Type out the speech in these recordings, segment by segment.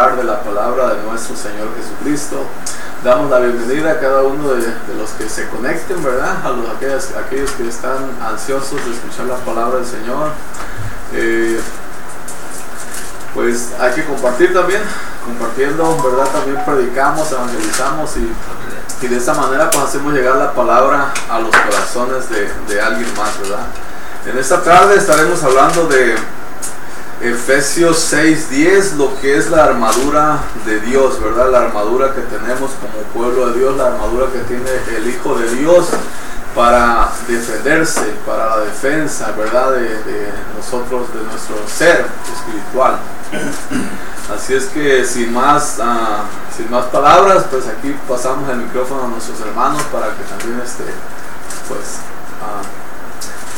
de la palabra de nuestro Señor Jesucristo. Damos la bienvenida a cada uno de, los que se conecten, ¿verdad? A los, aquellos, aquellos que están ansiosos de escuchar la palabra del Señor. Eh, pues hay que compartir también, compartiendo, ¿verdad? También predicamos, evangelizamos y, y de esa manera pues hacemos llegar la palabra a los corazones de, de alguien más, ¿verdad? En esta tarde estaremos hablando de Efesios 6:10, lo que es la armadura de Dios, ¿verdad? La armadura que tenemos como pueblo de Dios, la armadura que tiene el Hijo de Dios para defenderse, para la defensa, ¿verdad? De, nosotros, de nuestro ser espiritual. Así es que sin más, uh, sin más palabras, pues aquí pasamos el micrófono a nuestros hermanos para que también este, pues, uh,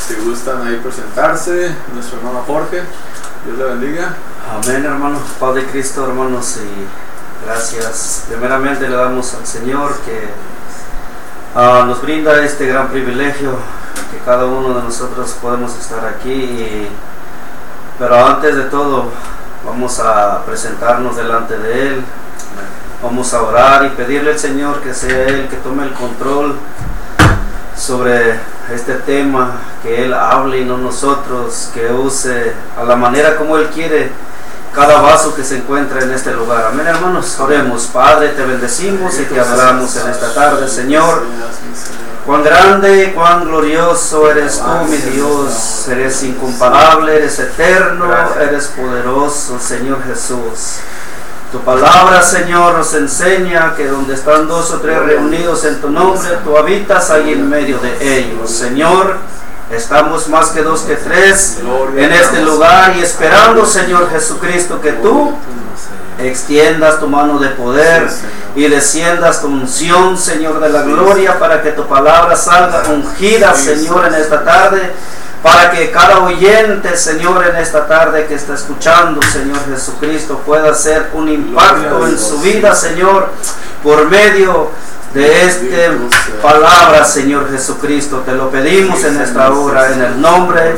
si gustan ahí presentarse, nuestro hermano Jorge. Dios le bendiga. Amén, hermanos. Padre Cristo, hermanos, y gracias. Primeramente le damos al Señor que uh, nos brinda este gran privilegio, que cada uno de nosotros podemos estar aquí. pero antes de todo, vamos a presentarnos delante de Él. Vamos a orar y pedirle al Señor que sea Él que tome el control sobre este tema, que Él hable y no nosotros, que use a la manera como Él quiere cada vaso que se encuentra en este lugar. Amén, hermanos. Oremos, Padre, te bendecimos y te adoramos en esta tarde, Señor. Cuán grande, cuán glorioso eres tú, mi Dios. Eres incomparable, eres eterno, eres poderoso, Señor Jesús. Tu palabra, Señor, nos enseña que donde están dos o tres reunidos en tu nombre, tú habitas ahí en medio de ellos. Señor, estamos más que dos que tres en este lugar y esperando, Señor Jesucristo, que tú extiendas tu mano de poder y desciendas tu unción, Señor de la gloria, para que tu palabra salga ungida, Señor, en esta tarde para que cada oyente, Señor, en esta tarde que está escuchando, Señor Jesucristo, pueda hacer un impacto en su vida, Señor, por medio de esta palabra, Señor Jesucristo. Te lo pedimos en esta hora, en el nombre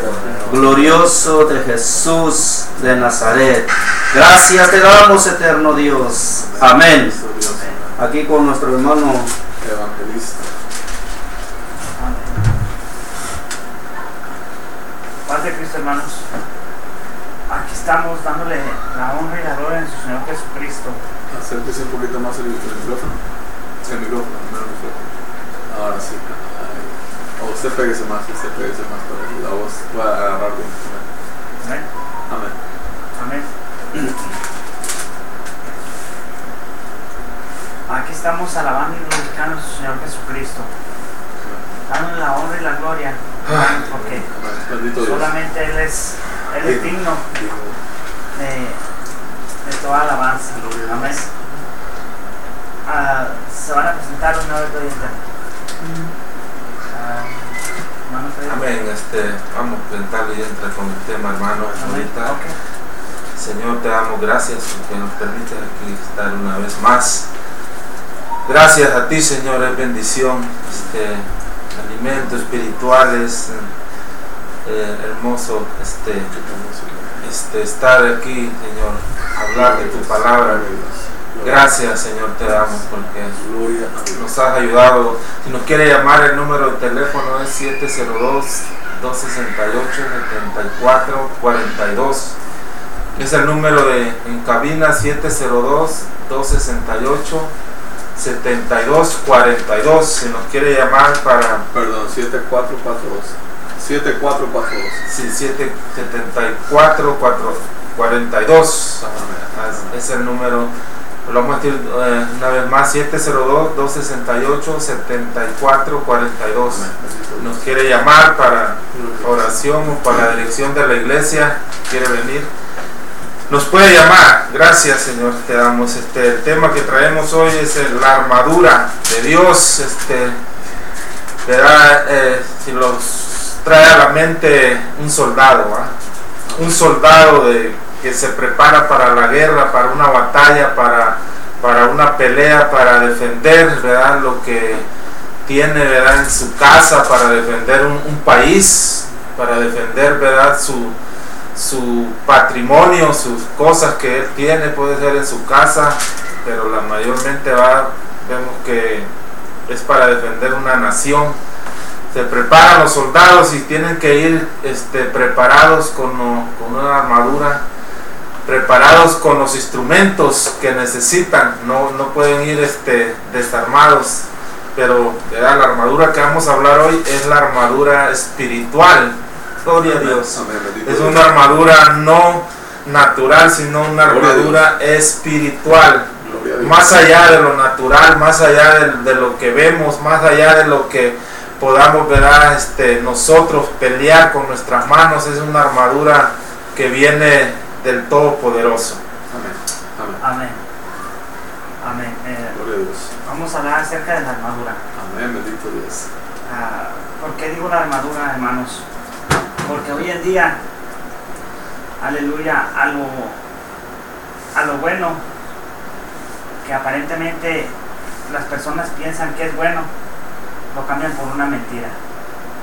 glorioso de Jesús de Nazaret. Gracias te damos, eterno Dios. Amén. Aquí con nuestro hermano evangelista. Padre Cristo, hermanos, aquí estamos dándole la honra y la gloria a su Señor Jesucristo. Acérquese un poquito más el, micrófono. El micrófono, el micrófono. Ahora sí. O usted pégase más, usted pégase más para que la voz pueda agarrar bien. Amén. Amén. Amén. Aquí estamos alabando y glorificando a su Señor Jesucristo. Dándole la honra y la gloria porque solamente Él es, él es digno de, de toda alabanza. Amén. Ah, se van a presentar una vez ahorita. Ah, Amén. Este, vamos a presentarle y entra con el tema, hermano, ahorita. Señor, te damos gracias porque nos permite aquí estar una vez más. Gracias a ti, Señor, es bendición. Este, espirituales, eh, hermoso este, este, estar aquí, Señor, hablar de tu palabra. Gracias, Señor, te damos porque nos has ayudado. Si nos quiere llamar, el número de teléfono es 702-268-7442. Es el número de en cabina 702-268. 7242 si nos quiere llamar para perdón 7442 7442 sí 77442 es el número lo vamos a decir eh, una vez más 702 268 7442 nos quiere llamar para oración o para la dirección de la iglesia. Quiere venir nos puede llamar. Gracias, Señor. Te damos este el tema que traemos hoy es la armadura de Dios. Este, eh, si los trae a la mente un soldado, un soldado de, que se prepara para la guerra, para una batalla, para, para una pelea, para defender, ¿verdad? Lo que tiene, ¿verdad? En su casa, para defender un, un país, para defender, ¿verdad? Su su patrimonio, sus cosas que él tiene, puede ser en su casa, pero la mayormente va, vemos que es para defender una nación. Se preparan los soldados y tienen que ir este, preparados con, con una armadura, preparados con los instrumentos que necesitan, no, no pueden ir este, desarmados. Pero la armadura que vamos a hablar hoy es la armadura espiritual. Gloria a Dios. Es una armadura no natural, sino una armadura espiritual más allá de lo natural, más allá de, lo que vemos, más allá de lo que podamos ver este, nosotros pelear con nuestras manos, es una armadura que viene del Todopoderoso. Amén. Amén. Amén. Eh, vamos a hablar acerca de la armadura. Amén, bendito Dios. Ah, ¿Por qué digo la armadura, hermanos? Porque hoy en día, aleluya, a lo, a lo bueno que aparentemente las personas piensan que es bueno, lo cambian por una mentira.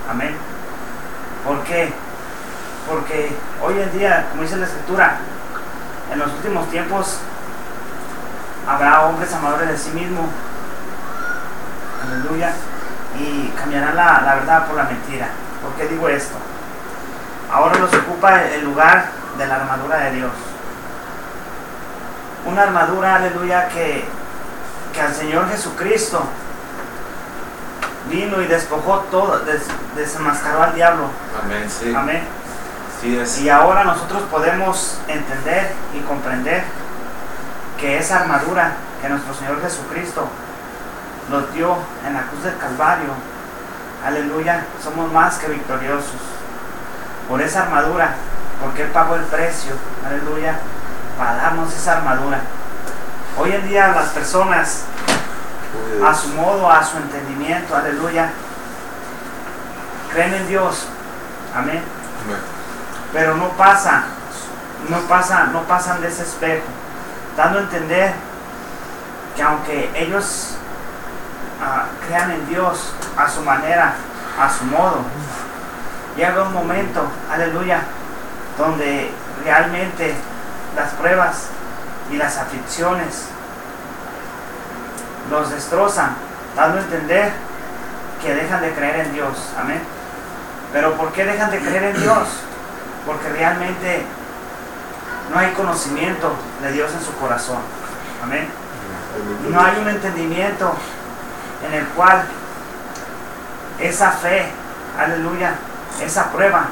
Amén. ¿Por qué? Porque hoy en día, como dice la escritura, en los últimos tiempos habrá hombres amadores de sí mismos. Aleluya. Y cambiarán la, la verdad por la mentira. ¿Por qué digo esto? Ahora los ocupa el lugar de la armadura de Dios una armadura, aleluya, que, que al Señor Jesucristo vino y despojó todo, des, desenmascaró al diablo. Amén, sí. Amén. Y ahora nosotros podemos entender y comprender que esa armadura que nuestro Señor Jesucristo nos dio en la cruz del Calvario, aleluya, somos más que victoriosos. Por esa armadura, porque Él pagó el precio, aleluya, para darnos esa armadura. Hoy en día las personas, a su modo, a su entendimiento, aleluya, creen en Dios. Amén. Pero no pasa, no pasa, no pasan de ese espejo, dando a entender que aunque ellos ah, crean en Dios a su manera, a su modo, llega un momento, aleluya, donde realmente las pruebas y las aflicciones los destrozan, dando a entender que dejan de creer en Dios. Amén. Pero ¿por qué dejan de creer en Dios? Porque realmente no hay conocimiento de Dios en su corazón. Amén. No hay un entendimiento en el cual esa fe, aleluya, esa prueba,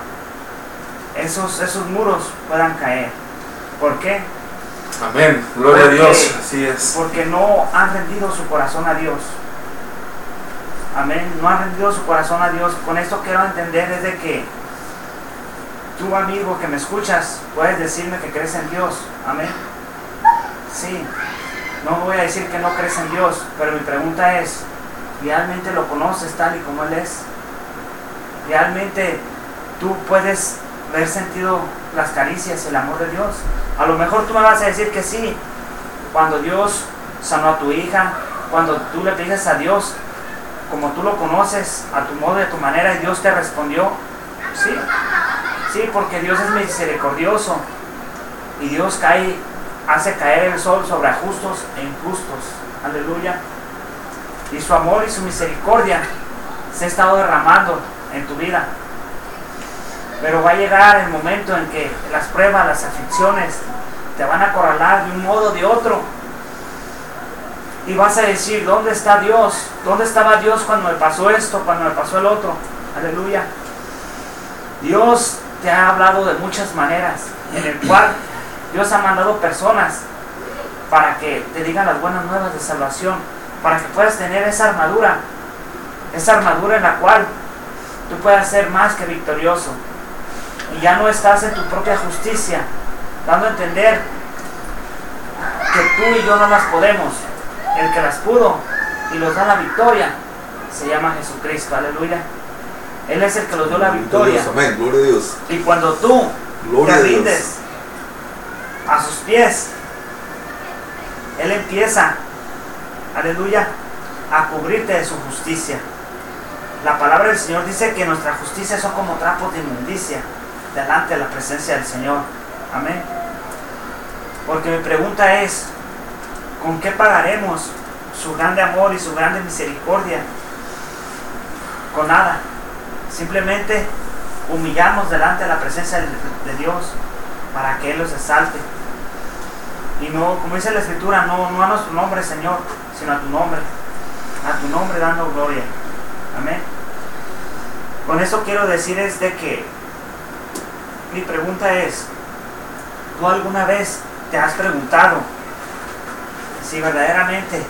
esos, esos muros puedan caer. ¿Por qué? Amén. Gloria a Dios. Así es. Porque no han rendido su corazón a Dios. Amén. No han rendido su corazón a Dios. Con esto quiero entender es de que tú, amigo que me escuchas, puedes decirme que crees en Dios. Amén. Sí. No voy a decir que no crees en Dios, pero mi pregunta es, ¿realmente lo conoces tal y como Él es? ¿Realmente tú puedes haber sentido las caricias, el amor de Dios? A lo mejor tú me vas a decir que sí, cuando Dios sanó a tu hija, cuando tú le pides a Dios, como tú lo conoces, a tu modo a tu manera, y Dios te respondió, sí, sí, porque Dios es misericordioso y Dios cae, hace caer el sol sobre justos e injustos, aleluya. Y su amor y su misericordia se ha estado derramando en tu vida. Pero va a llegar el momento en que las pruebas, las aflicciones te van a acorralar de un modo o de otro. Y vas a decir, ¿dónde está Dios? ¿Dónde estaba Dios cuando me pasó esto, cuando me pasó el otro? Aleluya. Dios te ha hablado de muchas maneras, en el cual Dios ha mandado personas para que te digan las buenas nuevas de salvación, para que puedas tener esa armadura, esa armadura en la cual tú puedas ser más que victorioso y ya no estás en tu propia justicia, dando a entender que tú y yo no las podemos. El que las pudo y los da la victoria se llama Jesucristo, aleluya. Él es el que los dio la victoria. amén, gloria a Dios. Y cuando tú te rindes a sus pies, Él empieza, aleluya, a cubrirte de su justicia. La palabra del Señor dice que nuestra justicia son como trapos de inmundicia delante de la presencia del Señor. Amén. Porque mi pregunta es, ¿con qué pagaremos su grande amor y su grande misericordia? Con nada. Simplemente humillarnos delante de la presencia de Dios para que Él los exalte. Y no, como dice la escritura, no, no a nuestro nombre, Señor, sino a tu nombre. A tu nombre dando gloria. Con eso quiero decir es de que mi pregunta es, ¿tú alguna vez te has preguntado si verdaderamente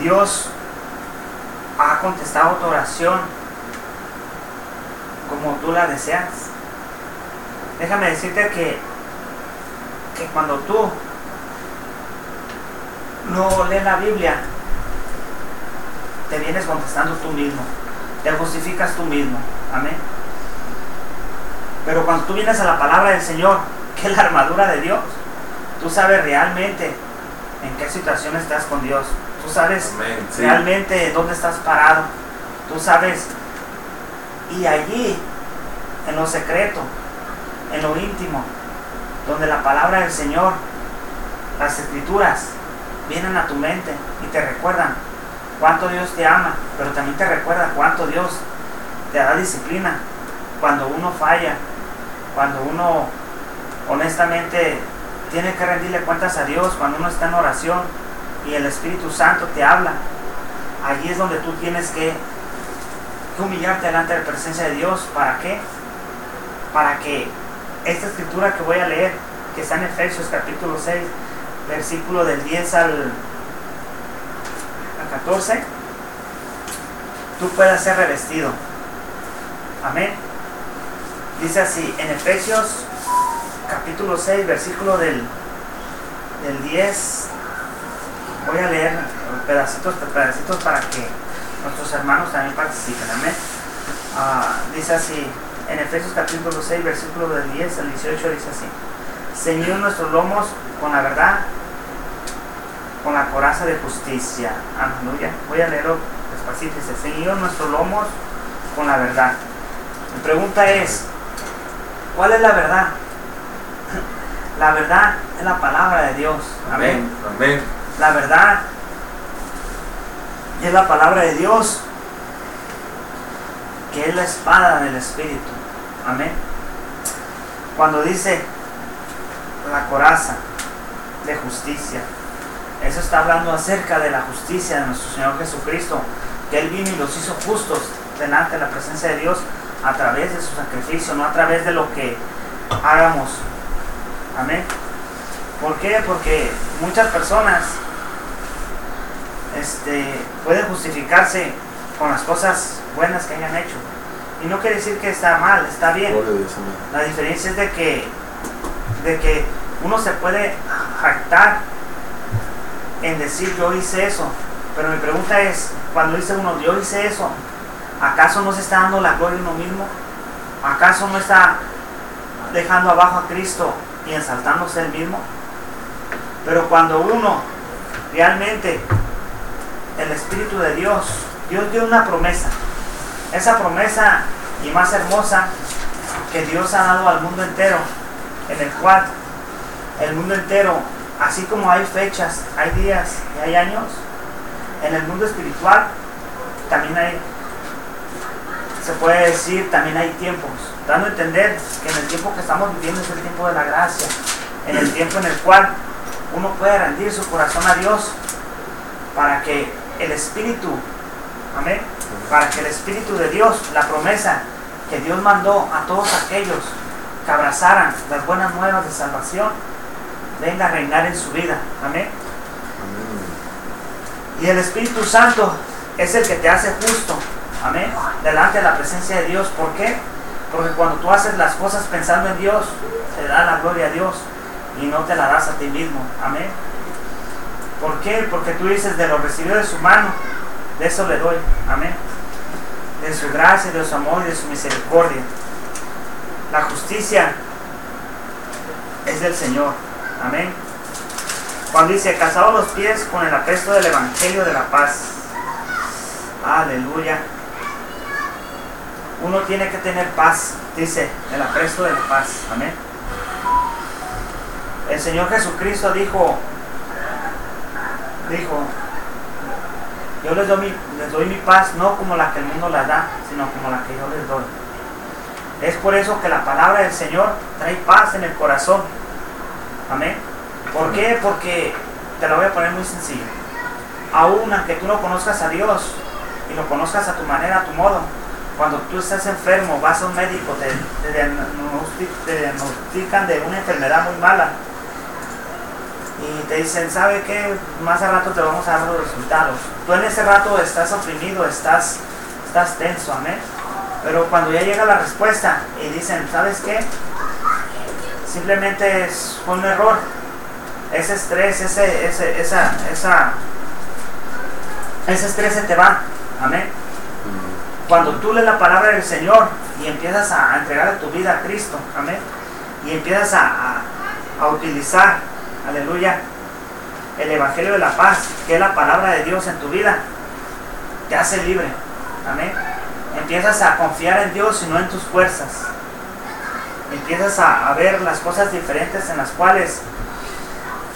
Dios ha contestado tu oración como tú la deseas? Déjame decirte que, que cuando tú no lees la Biblia, te vienes contestando tú mismo, te justificas tú mismo. Amén. Pero cuando tú vienes a la palabra del Señor, que es la armadura de Dios, tú sabes realmente en qué situación estás con Dios. Tú sabes realmente dónde estás parado. Tú sabes. Y allí, en lo secreto, en lo íntimo, donde la palabra del Señor, las escrituras, vienen a tu mente y te recuerdan cuánto Dios te ama, pero también te recuerda cuánto Dios te da disciplina cuando uno falla, cuando uno honestamente tiene que rendirle cuentas a Dios, cuando uno está en oración y el Espíritu Santo te habla, allí es donde tú tienes que, humillarte delante de la presencia de Dios. ¿Para qué? Para que esta escritura que voy a leer, que está en Efesios capítulo 6, versículo del 10 al, 14, tú puedas ser revestido. Amén. Dice así, en Efesios capítulo 6, versículo del, del 10, voy a leer pedacitos, pedacitos para que nuestros hermanos también participen. Amén. Ah, dice así, en Efesios capítulo 6, versículo del 10 al 18, dice así, Señor nuestros lomos con la verdad, con la coraza de justicia. Aleluya. Voy a leerlo despacito. Dice, Señor nuestros lomos con la verdad. Mi pregunta es, ¿Cuál es la verdad? La verdad es la palabra de Dios. Amén. Amén. La verdad es la palabra de Dios, que es la espada del Espíritu. Amén. Cuando dice la coraza de justicia, eso está hablando acerca de la justicia de nuestro Señor Jesucristo, que Él vino y los hizo justos delante de la presencia de Dios a través de su sacrificio, no a través de lo que hagamos. Amén. ¿Por qué? Porque muchas personas este, pueden justificarse con las cosas buenas que hayan hecho. Y no quiere decir que está mal, está bien. La diferencia es de que, de que uno se puede jactar en decir yo hice eso. Pero mi pregunta es, cuando dice uno yo hice eso, ¿Acaso no se está dando la gloria a uno mismo? ¿Acaso no está dejando abajo a Cristo y ensaltándose él mismo? Pero cuando uno realmente, el Espíritu de Dios, Dios dio una promesa. Esa promesa y más hermosa que Dios ha dado al mundo entero, en el cual el mundo entero, así como hay fechas, hay días y hay años, en el mundo espiritual también hay se puede decir, también hay tiempos, dando a entender que en el tiempo que estamos viviendo es el tiempo de la gracia, en el tiempo en el cual uno puede rendir su corazón a Dios para que el Espíritu, amén, para que el Espíritu de Dios, la promesa que Dios mandó a todos aquellos que abrazaran las buenas nuevas de salvación, venga a reinar en su vida, amén. Y el Espíritu Santo es el que te hace justo, Amén. Delante de la presencia de Dios. ¿Por qué? Porque cuando tú haces las cosas pensando en Dios, te da la gloria a Dios y no te la das a ti mismo. Amén. ¿Por qué? Porque tú dices de lo recibido de su mano, de eso le doy. Amén. De su gracia, de su amor y de su misericordia. La justicia es del Señor. Amén. Cuando dice, casado los pies con el apresto del Evangelio de la paz. Aleluya uno tiene que tener paz Dice, el apresto de la paz. Amén. El Señor Jesucristo dijo, dijo, yo les doy, mi, les doy mi paz no como la que el mundo la da, sino como la que yo les doy. Es por eso que la palabra del Señor trae paz en el corazón. Amén. ¿Por qué? Porque te lo voy a poner muy sencillo. Aún aunque tú no conozcas a Dios y lo conozcas a tu manera, a tu modo, cuando tú estás enfermo, vas a un médico, te, te, diagnostican de una enfermedad muy mala y te dicen, ¿sabe qué? Más a rato te vamos a dar los resultados. Tú en ese rato estás oprimido, estás, estás tenso, amén. Pero cuando ya llega la respuesta y dicen, ¿sabes qué? Simplemente es un error. Ese estrés, ese, ese, esa, esa, ese estrés se te va. Amén. Cuando tú lees la palabra del Señor y empiezas a, entregar tu vida a Cristo, amén, y empiezas a, a utilizar, aleluya, el Evangelio de la paz, que es la palabra de Dios en tu vida, te hace libre, amén. Empiezas a confiar en Dios y no en tus fuerzas. Empiezas a, a ver las cosas diferentes en las cuales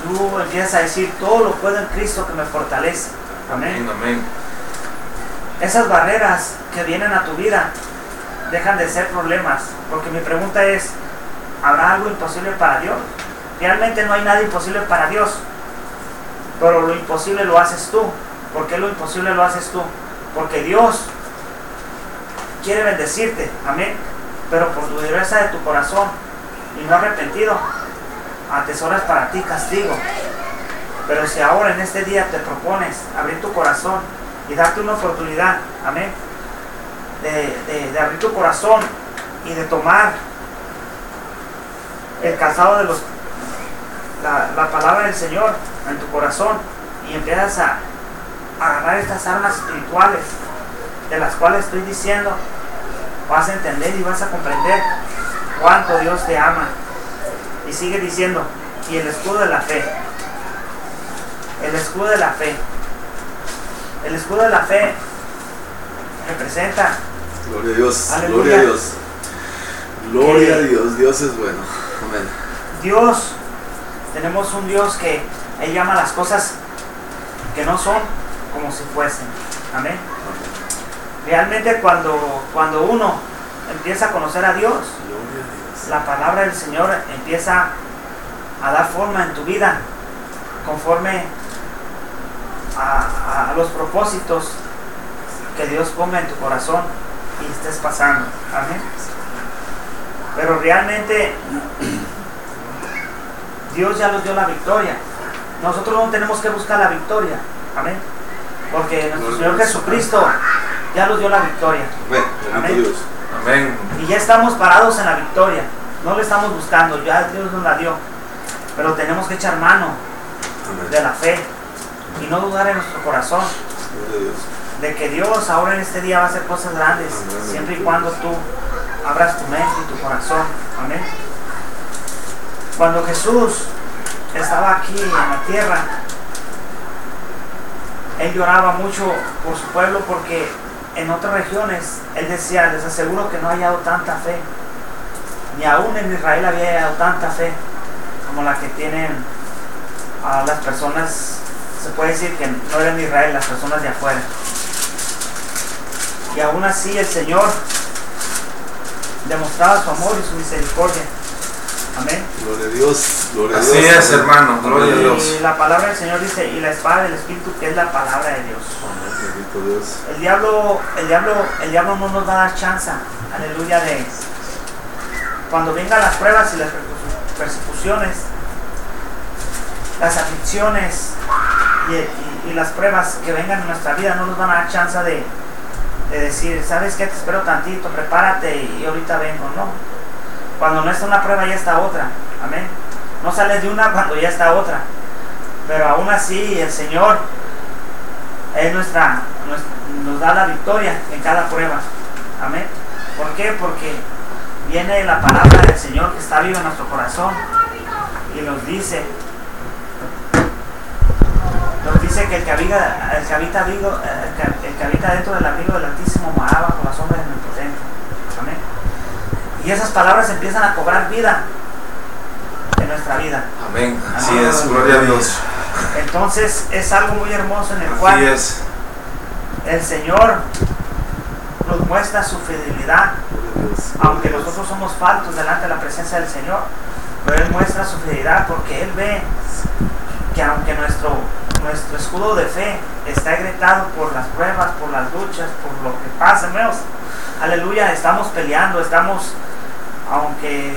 tú empiezas a decir, todo lo puedo en Cristo que me fortalece. Amén. Amén esas barreras que vienen a tu vida dejan de ser problemas. Porque mi pregunta es, ¿habrá algo imposible para Dios? Realmente no hay nada imposible para Dios. Pero lo imposible lo haces tú. ¿Por qué lo imposible lo haces tú? Porque Dios quiere bendecirte. Amén. Pero por tu dureza de tu corazón y no arrepentido, atesoras para ti castigo. Pero si ahora en este día te propones abrir tu corazón y darte una oportunidad, amén, de, abrir tu corazón y de tomar el calzado de los, la, palabra del Señor en tu corazón y empiezas a, agarrar estas armas espirituales de las cuales estoy diciendo, vas a entender y vas a comprender cuánto Dios te ama. Y sigue diciendo, y el escudo de la fe, el escudo de la fe. El escudo de la fe representa. Gloria a Dios. Gloria a Dios. Gloria a Dios. Dios es bueno. Amén. Dios, tenemos un Dios que Él llama las cosas que no son como si fuesen. Amén. Realmente cuando, cuando uno empieza a conocer a Dios, la palabra del Señor empieza a dar forma en tu vida conforme a, los propósitos que Dios ponga en tu corazón y estés pasando. Amén. Pero realmente Dios ya nos dio la victoria. Nosotros no tenemos que buscar la victoria. Amén. Porque nuestro Señor Jesucristo ya nos dio la victoria. Amén. Amén. Y ya estamos parados en la victoria. No le estamos buscando, ya Dios nos la dio. Pero tenemos que echar mano de la fe y no dudar en nuestro corazón de que Dios ahora en este día va a hacer cosas grandes, siempre y cuando tú abras tu mente y tu corazón. Amén. Cuando Jesús estaba aquí en la tierra, Él lloraba mucho por su pueblo porque en otras regiones Él decía, les aseguro que no ha hallado tanta fe, ni aún en Israel había hallado tanta fe como la que tienen a las personas se puede decir que no eran Israel, las personas de afuera. Y aún así el Señor demostraba su amor y su misericordia. Amén. Gloria a Dios. Gloria a Dios. Así es, hermano. Gloria a Dios. Y la palabra del Señor dice, y la espada del Espíritu, que es la palabra de Dios. Amén. Dios. El diablo, el diablo, el diablo no nos va a dar chance, aleluya, de cuando vengan las pruebas y las persecuciones, las aflicciones y, las pruebas que vengan en nuestra vida no nos van a dar chance de, decir, ¿sabes qué? Te espero tantito, prepárate y, ahorita vengo. No. Cuando no está una prueba ya está otra. Amén. No sales de una cuando ya está otra. Pero aún así el Señor es nuestra, nos da la victoria en cada prueba. Amén. ¿Por qué? Porque viene la palabra del Señor que está viva en nuestro corazón y nos dice nos dice que el que habita, dentro del abrigo del Altísimo moraba con la sombra Omnipotente. Amén. Y esas palabras empiezan a cobrar vida en nuestra vida. Amén. Así es, gloria a Dios. Entonces es algo muy hermoso en el cual el Señor nos muestra su fidelidad, aunque nosotros somos faltos delante de la presencia del Señor, pero Él muestra su fidelidad porque Él ve que aunque nuestro, nuestro escudo de fe está agrietado por las pruebas, por las luchas, por lo que pasa, aleluya, estamos peleando, estamos, aunque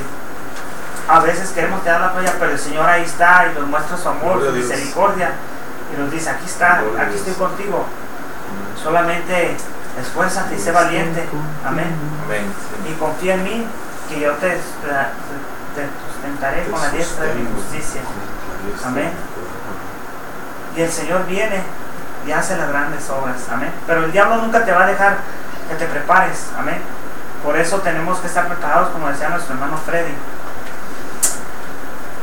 a veces queremos dar la toalla, pero el Señor ahí está y nos muestra su amor, su misericordia y nos dice, aquí está, aquí estoy contigo. Solamente esfuérzate y sé valiente. Amén. Y confía en mí, que yo te, te sustentaré con la diestra de mi justicia. Amén. Y el Señor viene y hace las grandes obras. Amén. Pero el diablo nunca te va a dejar que te prepares. Amén. Por eso tenemos que estar preparados, como decía nuestro hermano Freddy.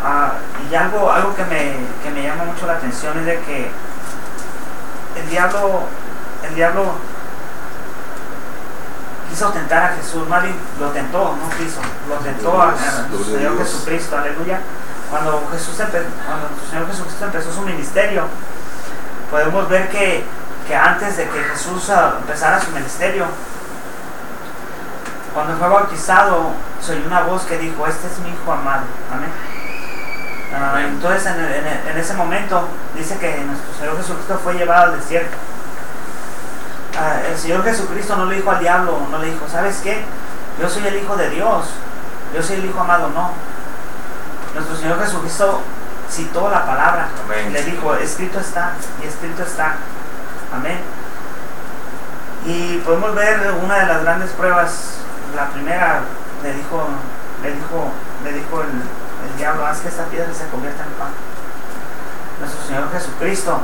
Ah, y algo, algo que, me, que me llama mucho la atención es de que el diablo, el diablo quiso tentar a Jesús, Mari lo tentó, no quiso, lo tentó a, Señor Jesucristo, aleluya. Cuando Jesús cuando el Señor Jesucristo empezó su ministerio, podemos ver que, que antes de que Jesús ah, empezara su ministerio, cuando fue bautizado, se oyó una voz que dijo, este es mi hijo amado. Amén. Ah, entonces en, en, ese momento dice que nuestro Señor Jesucristo fue llevado al desierto. Ah, el Señor Jesucristo no le dijo al diablo, no le dijo, ¿sabes qué? Yo soy el Hijo de Dios, yo soy el Hijo amado, no. Nuestro Señor Jesucristo citó la palabra, le dijo, escrito está, y escrito está. Amén. Y podemos ver una de las grandes pruebas, la primera le dijo, le dijo, le dijo el, el diablo, haz que esta piedra se convierta en pan. Nuestro Señor Jesucristo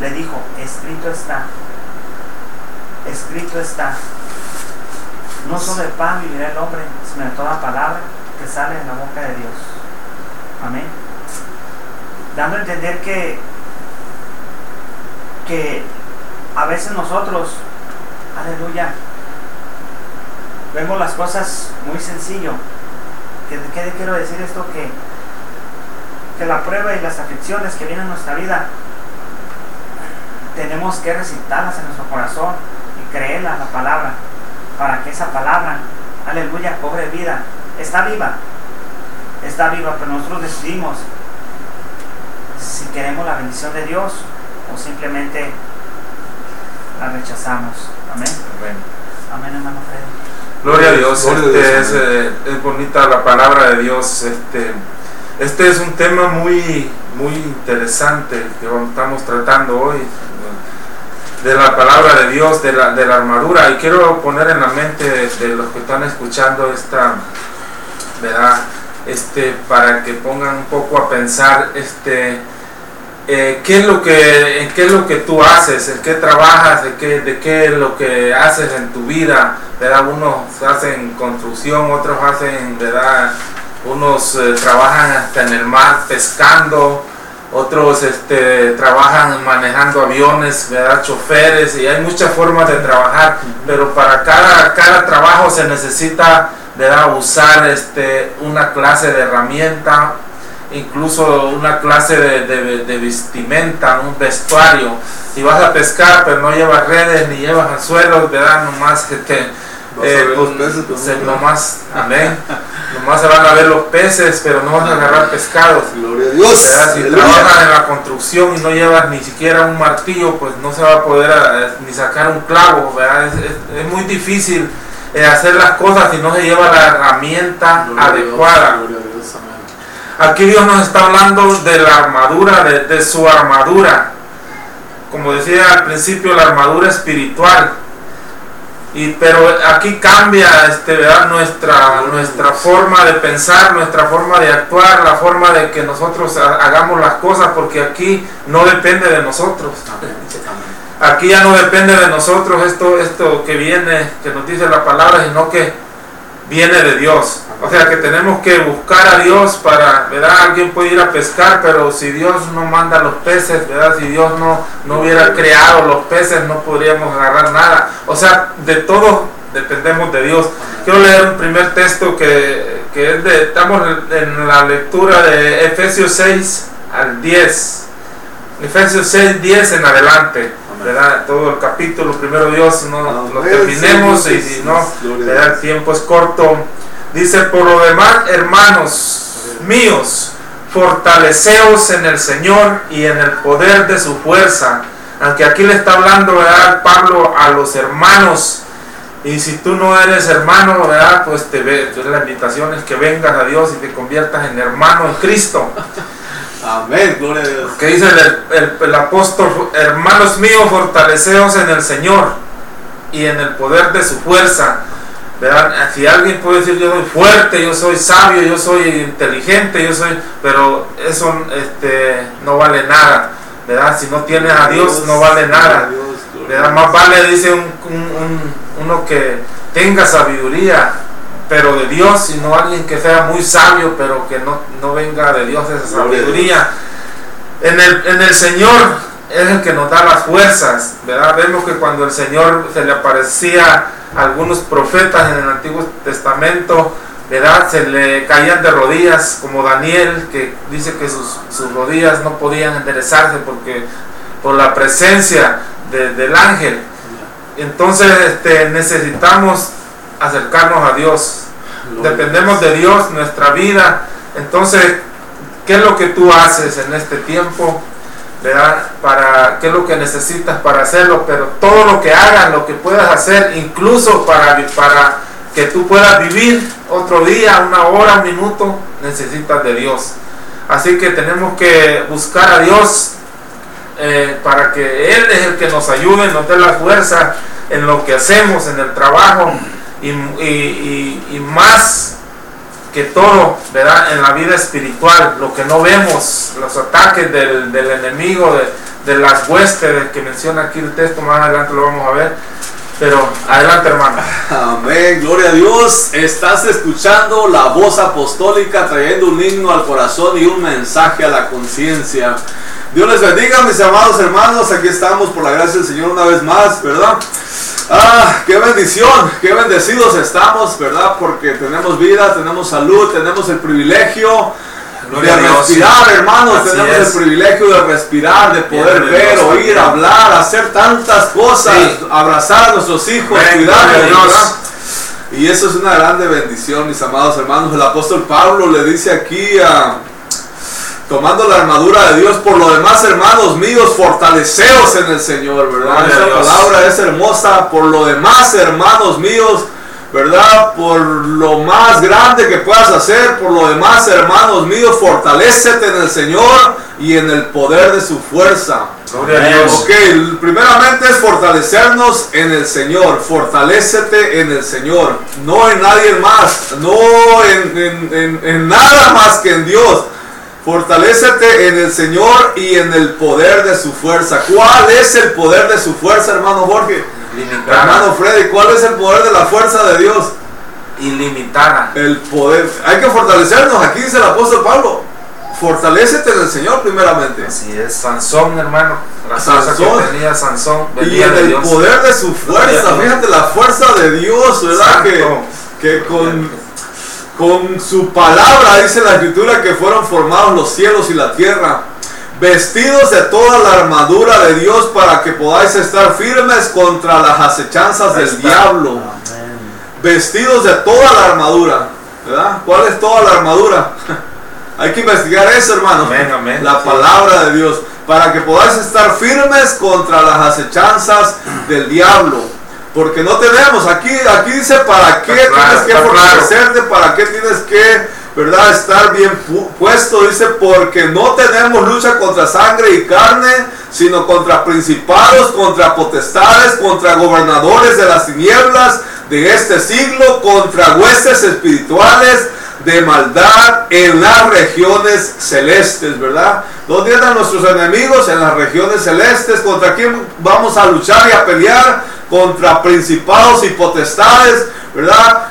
le dijo, escrito está, escrito está. No solo de pan vivirá el hombre, sino de toda palabra que sale de la boca de Dios. Amén. Dando a entender que, que a veces nosotros, aleluya, vemos las cosas muy sencillo, ¿Qué quiero decir esto? Que, que la prueba y las aflicciones que vienen en nuestra vida tenemos que recitarlas en nuestro corazón y creerlas la palabra para que esa palabra, aleluya, cobre vida. Está viva, está viva, pero nosotros decidimos si queremos la bendición de Dios o simplemente la rechazamos. Amén. Amén, Amén hermano Freddy. Gloria a Dios, este, eh, Es, bonita la palabra de Dios. Este, este es un tema muy, muy interesante que estamos tratando hoy, de la palabra de Dios, de la, de la armadura. Y quiero poner en la mente de, los que están escuchando esta, ¿verdad? Este, para que pongan un poco a pensar, este, eh, ¿qué, es lo que, qué es lo que tú haces, en qué trabajas, de qué, de qué es lo que haces en tu vida. ¿verdad? Unos hacen construcción, otros hacen, ¿verdad? unos eh, trabajan hasta en el mar pescando, otros este, trabajan manejando aviones, ¿verdad? choferes, y hay muchas formas de trabajar, pero para cada, cada trabajo se necesita ¿verdad? usar este, una clase de herramienta incluso una clase de, vestimenta, un vestuario. Si vas a pescar, pero no llevas redes ni llevas anzuelos, ¿verdad? Nomás que te, eh, pues, se, nomás, amén. nomás se van a ver los peces, pero no vas a agarrar pescados. Gloria a Dios. Si trabajas en la construcción y no llevas ni siquiera un martillo, pues no se va a poder eh, ni sacar un clavo, ¿verdad? Es, muy difícil eh, hacer las cosas si no se lleva la herramienta adecuada. Aquí Dios nos está hablando de la armadura, de, su armadura. Como decía al principio, la armadura espiritual. Y, pero aquí cambia este, Nuestra, nuestra forma de pensar, nuestra forma de actuar, la forma de que nosotros hagamos las cosas, porque aquí no depende de nosotros. Aquí ya no depende de nosotros esto, esto que viene, que nos dice la palabra, sino que viene de Dios. O sea que tenemos que buscar a Dios para, ¿verdad? Alguien puede ir a pescar, pero si Dios no manda los peces, ¿verdad? Si Dios no, no hubiera creado los peces, no podríamos agarrar nada. O sea, de todo dependemos de Dios. quiero leer un primer texto que, que es de, estamos en la lectura de Efesios 6 al 10. Efesios 6, 10 en adelante. ¿Verdad? Todo el capítulo, primero Dios, no lo terminemos y si no, el tiempo es corto. Dice, por lo demás, hermanos míos, fortaleceos en el Señor y en el poder de su fuerza. Aunque aquí le está hablando, ¿verdad? Pablo a los hermanos. Y si tú no eres hermano, ¿verdad? Pues te ve, la invitación es que vengas a Dios y te conviertas en hermano en Cristo. Amén, gloria a Dios. Que dice el, apóstol, hermanos míos, fortaleceos en el Señor y en el poder de su fuerza. ¿verdad? Si alguien puede decir yo soy fuerte, yo soy sabio, yo soy inteligente, yo soy, pero eso este, no vale nada, ¿verdad? Si no tienes a Dios no vale nada. ¿verdad? Más vale, dice un, uno que tenga sabiduría, pero de Dios, sino alguien que sea muy sabio, pero que no, no venga de Dios esa sabiduría. En el, en el Señor es el que nos da las fuerzas, ¿verdad? Vemos que cuando el Señor se le aparecía a algunos profetas en el Antiguo Testamento, ¿verdad? Se le caían de rodillas, como Daniel, que dice que sus, sus rodillas no podían enderezarse porque por la presencia del ángel. Entonces este, necesitamos acercarnos a Dios. Dependemos de Dios, nuestra vida. Entonces, ¿qué es lo que tú haces en este tiempo? ¿verdad? Para qué es lo que necesitas para hacerlo, pero todo lo que hagas, lo que puedas hacer, incluso para, para que tú puedas vivir otro día, una hora, un minuto, necesitas de Dios. Así que tenemos que buscar a Dios eh, para que Él es el que nos ayude, nos dé la fuerza en lo que hacemos, en el trabajo y, más que todo, ¿verdad? En la vida espiritual, lo que no vemos, los ataques del, enemigo, de, las huéspedes que menciona aquí el texto, más adelante lo vamos a ver. Pero adelante, hermano. Amén, gloria a Dios. Estás escuchando la voz apostólica trayendo un himno al corazón y un mensaje a la conciencia. Dios les bendiga, mis amados hermanos. Aquí estamos por la gracia del Señor una vez más, ¿verdad? Ah, qué bendición, qué bendecidos estamos, ¿verdad? Porque tenemos vida, tenemos salud, tenemos el privilegio de respirar, hermanos, tenemos el privilegio de respirar, de poder ver, oír, hablar, hacer tantas cosas, abrazar a nuestros hijos, cuidarlos, Y eso es una grande bendición, mis amados hermanos. El apóstol Pablo le dice aquí a tomando la armadura de Dios. Por lo demás, hermanos míos, fortaleceos en el Señor, ¿verdad? Esa palabra es hermosa. Por lo demás, hermanos míos, ¿verdad? Por lo más grande que puedas hacer, por lo demás, hermanos míos, fortalecete en el Señor y en el poder de su fuerza. Gloria a Dios. Ok, primeramente es fortalecernos en el Señor. Fortalecete en el Señor, no en nadie más, no en, en nada más que en Dios. Fortalécete en el Señor y en el poder de su fuerza. ¿Cuál es el poder de su fuerza, hermano Jorge? Ilimitada. Hermano Freddy, ¿cuál es el poder de la fuerza de Dios? Ilimitada. El poder. Hay que fortalecernos. Aquí dice el apóstol Pablo. Fortalécete en el Señor primeramente. Así es. Sansón, hermano. La Sansón. Que tenía Sansón. Y en el poder de su fuerza. Fíjate la fuerza de Dios, ¿verdad? Que, que con con su palabra, dice la escritura, que fueron formados los cielos y la tierra, vestidos de toda la armadura de Dios para que podáis estar firmes contra las acechanzas del diablo. Vestidos de toda la armadura. ¿Verdad? ¿Cuál es toda la armadura? Hay que investigar eso, hermano. La palabra de Dios. Para que podáis estar firmes contra las acechanzas del diablo. Porque no tenemos, aquí, aquí dice para qué tienes que fortalecerte, para qué tienes que, ¿verdad? Estar bien puesto, dice, porque no tenemos lucha contra sangre y carne, sino contra principados, contra potestades, contra gobernadores de las tinieblas de este siglo, contra huestes espirituales de maldad en las regiones celestes, ¿verdad? ¿Dónde están nuestros enemigos? En las regiones celestes. ¿Contra quién vamos a luchar y a pelear? Contra principados y potestades, ¿verdad?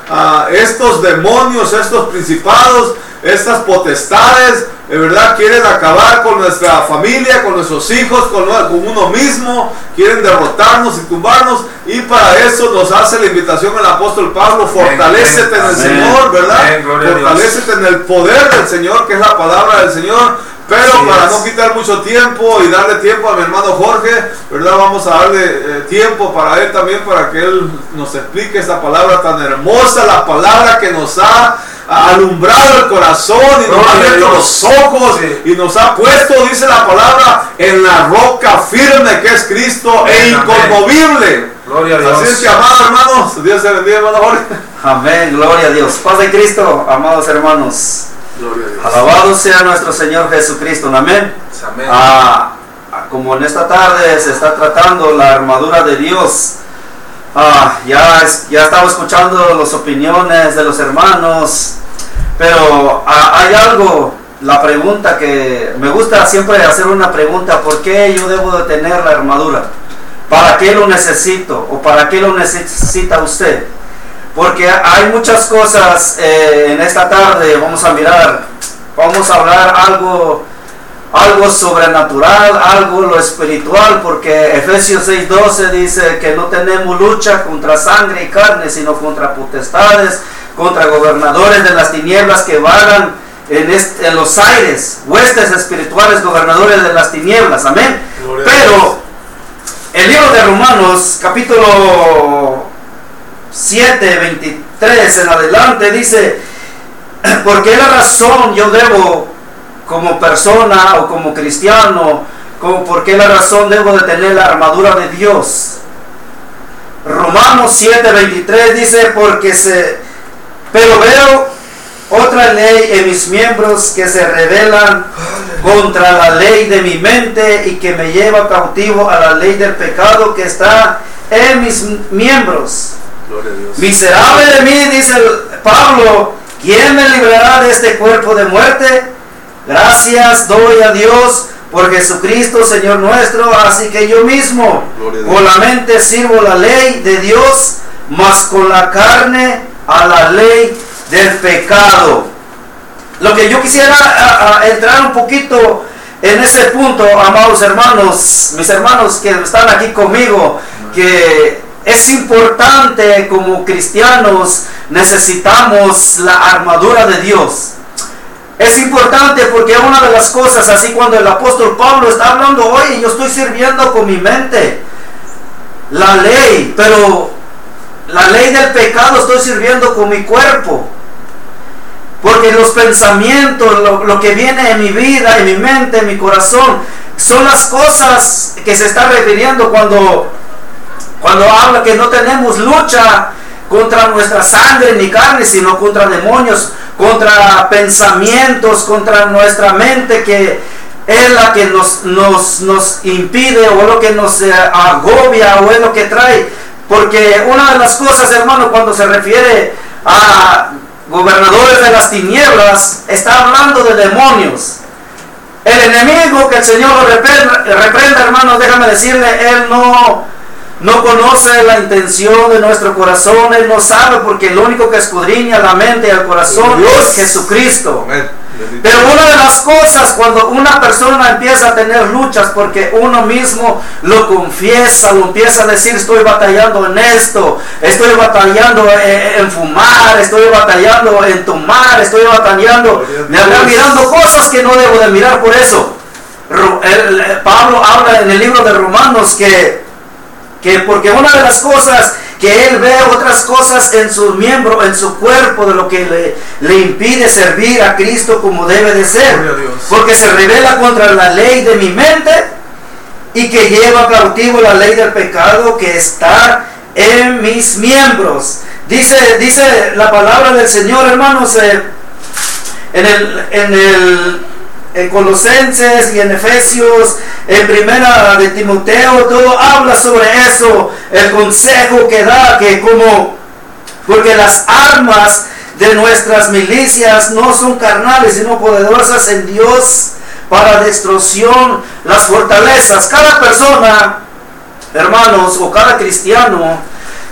estos demonios, estos principados, estas potestades, en verdad quieren acabar con nuestra familia, con nuestros hijos, con, con, uno mismo, quieren derrotarnos y tumbarnos. Y para eso nos hace la invitación el apóstol Pablo, fortalecete en el Señor, ¿verdad? Fortalecete en el poder del Señor, que es la palabra del Señor. Pero para no quitar mucho tiempo y darle tiempo a mi hermano Jorge, ¿verdad? Vamos a darle eh, tiempo para él también, para que él nos explique esa palabra tan hermosa, la palabra que nos ha alumbrado el corazón y nos ha abierto los ojos y nos ha puesto, dice la palabra, en la roca firme que es Cristo e inconmovible. Gloria a Dios. Así es que, amados hermanos, Dios se bendiga, hermano Jorge. Amén, gloria a Dios. Paz de Cristo, amados hermanos. Alabado sea nuestro Señor Jesucristo. Amén. Ah, ah, como en esta tarde se está tratando la armadura de Dios. Ah, ya, ya estaba escuchando las opiniones de los hermanos. Pero hay algo, la pregunta que me gusta siempre hacer una pregunta. ¿Por qué yo debo de tener la armadura? ¿Para qué lo necesito? ¿O para qué lo necesita usted? porque hay muchas cosas eh, en esta tarde, vamos a mirar, vamos a hablar algo, algo sobrenatural, algo lo espiritual, porque Efesios 6:12 dice que no tenemos lucha contra sangre y carne, sino contra potestades, contra gobernadores de las tinieblas que vagan en, en los aires, huestes espirituales, gobernadores de las tinieblas, amén. Pero el libro de Romanos, capítulo 7, 23 en adelante dice, porque la razón yo debo como persona o como cristiano, como por qué la razón debo de tener la armadura de Dios. Romanos 7, 23 dice, porque se, pero veo otra ley en mis miembros que se rebelan contra la ley de mi mente y que me lleva cautivo a la ley del pecado que está en mis miembros. Miserable de mí, dice Pablo, ¿quién me librará de este cuerpo de muerte? Gracias doy a Dios por Jesucristo, Señor nuestro, así que yo mismo con la mente sirvo la ley de Dios, mas con la carne a la ley del pecado. Lo que yo quisiera entrar un poquito en ese punto, amados hermanos, mis hermanos que están aquí conmigo, que es importante como cristianos, necesitamos la armadura de Dios. Es importante porque una de las cosas, así cuando el apóstol Pablo está hablando hoy, yo estoy sirviendo con mi mente la ley, pero la ley del pecado estoy sirviendo con mi cuerpo. Porque los pensamientos, lo, lo, que viene en mi vida, en mi mente, en mi corazón, son las cosas que se está refiriendo cuando cuando habla que no tenemos lucha contra nuestra sangre ni carne, sino contra demonios, contra pensamientos, contra nuestra mente que es la que nos, nos, nos impide o lo que nos eh, agobia o es lo que trae. Porque una de las cosas, hermano, cuando se refiere a gobernadores de las tinieblas, está hablando de demonios. El enemigo que el Señor lo reprenda, reprenda hermano, déjame decirle, él no no conoce la intención de nuestro corazón, Él no sabe porque el único que escudriña la mente y el corazón es Jesucristo. Pero una de las cosas cuando una persona empieza a tener luchas porque uno mismo lo confiesa, lo empieza a decir estoy batallando en esto, estoy batallando en, fumar, estoy batallando en tomar, estoy batallando, mirando cosas que no debo de mirar por eso. Pablo habla en el libro de Romanos que que porque una de las cosas que él ve otras cosas en su miembro, en su cuerpo, de lo que le, le impide servir a Cristo como debe de ser. Porque se revela contra la ley de mi mente y que lleva cautivo la ley del pecado que está en mis miembros. Dice, dice la palabra del Señor, hermanos, eh, en el, en el en Colosenses y en Efesios, en Primera de Timoteo, todo habla sobre eso, el consejo que da, que como, porque las armas de nuestras milicias no son carnales, sino poderosas en Dios para destrucción, las fortalezas. Cada persona, hermanos, o cada cristiano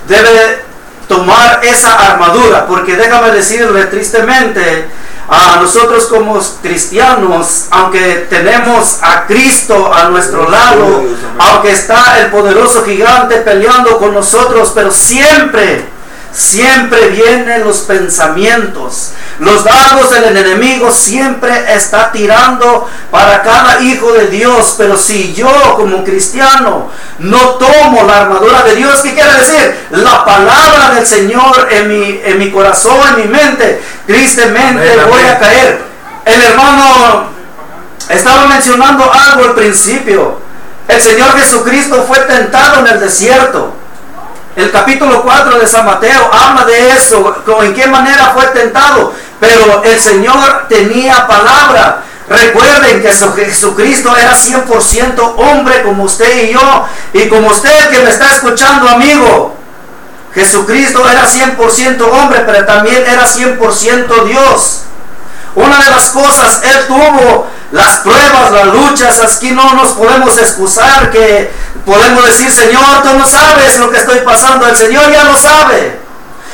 debe tomar esa armadura, porque déjame decirle tristemente, a nosotros como cristianos, aunque tenemos a Cristo a nuestro lado, aunque está el poderoso gigante peleando con nosotros, pero siempre siempre vienen los pensamientos. Los dardos del enemigo siempre está tirando para cada hijo de Dios. Pero si yo como cristiano no tomo la armadura de Dios, ¿qué quiere decir? La palabra del Señor en mi, en mi corazón, en mi mente, tristemente voy a caer. El hermano estaba mencionando algo al principio. El Señor Jesucristo fue tentado en el desierto. El capítulo 4 de San Mateo habla de eso, en qué manera fue tentado. Pero el Señor tenía palabra. Recuerden que Jesucristo era 100% hombre como usted y yo. Y como usted que me está escuchando, amigo. Jesucristo era 100% hombre, pero también era 100% Dios. Una de las cosas, Él tuvo las pruebas, las luchas, aquí no nos podemos excusar que podemos decir, Señor, tú no sabes lo que estoy pasando, el Señor ya lo sabe.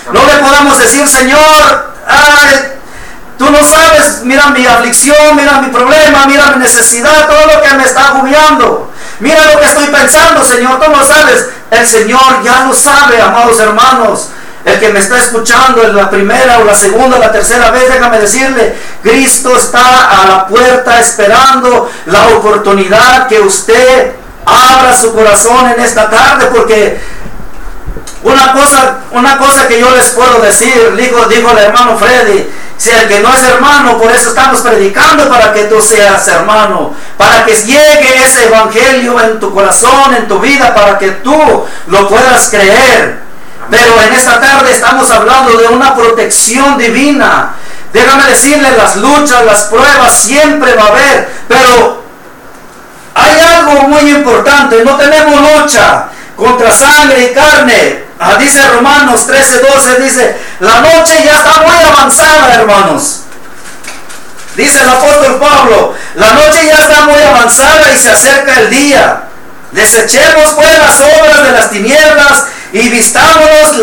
No le podemos decir, Señor, ay, tú no sabes, mira mi aflicción, mira mi problema, mira mi necesidad, todo lo que me está agobiando. Mira lo que estoy pensando, Señor, tú no sabes. El Señor ya lo sabe, amados hermanos. El que me está escuchando en la primera o la segunda o la tercera vez, déjame decirle, Cristo está a la puerta esperando la oportunidad que usted abra su corazón en esta tarde, porque una cosa, una cosa que yo les puedo decir, dijo, dijo el hermano Freddy, si el que no es hermano, por eso estamos predicando para que tú seas hermano, para que llegue ese evangelio en tu corazón, en tu vida, para que tú lo puedas creer. Pero en esta tarde estamos hablando de una protección divina. Déjame decirle, las luchas, las pruebas siempre va a haber, pero hay algo muy importante, no tenemos lucha contra sangre y carne. Ah, dice Romanos 13, 12, dice, la noche ya está muy avanzada, hermanos. Dice el apóstol Pablo, la noche ya está muy avanzada y se acerca el día. Desechemos pues las obras de las tinieblas y vistámonos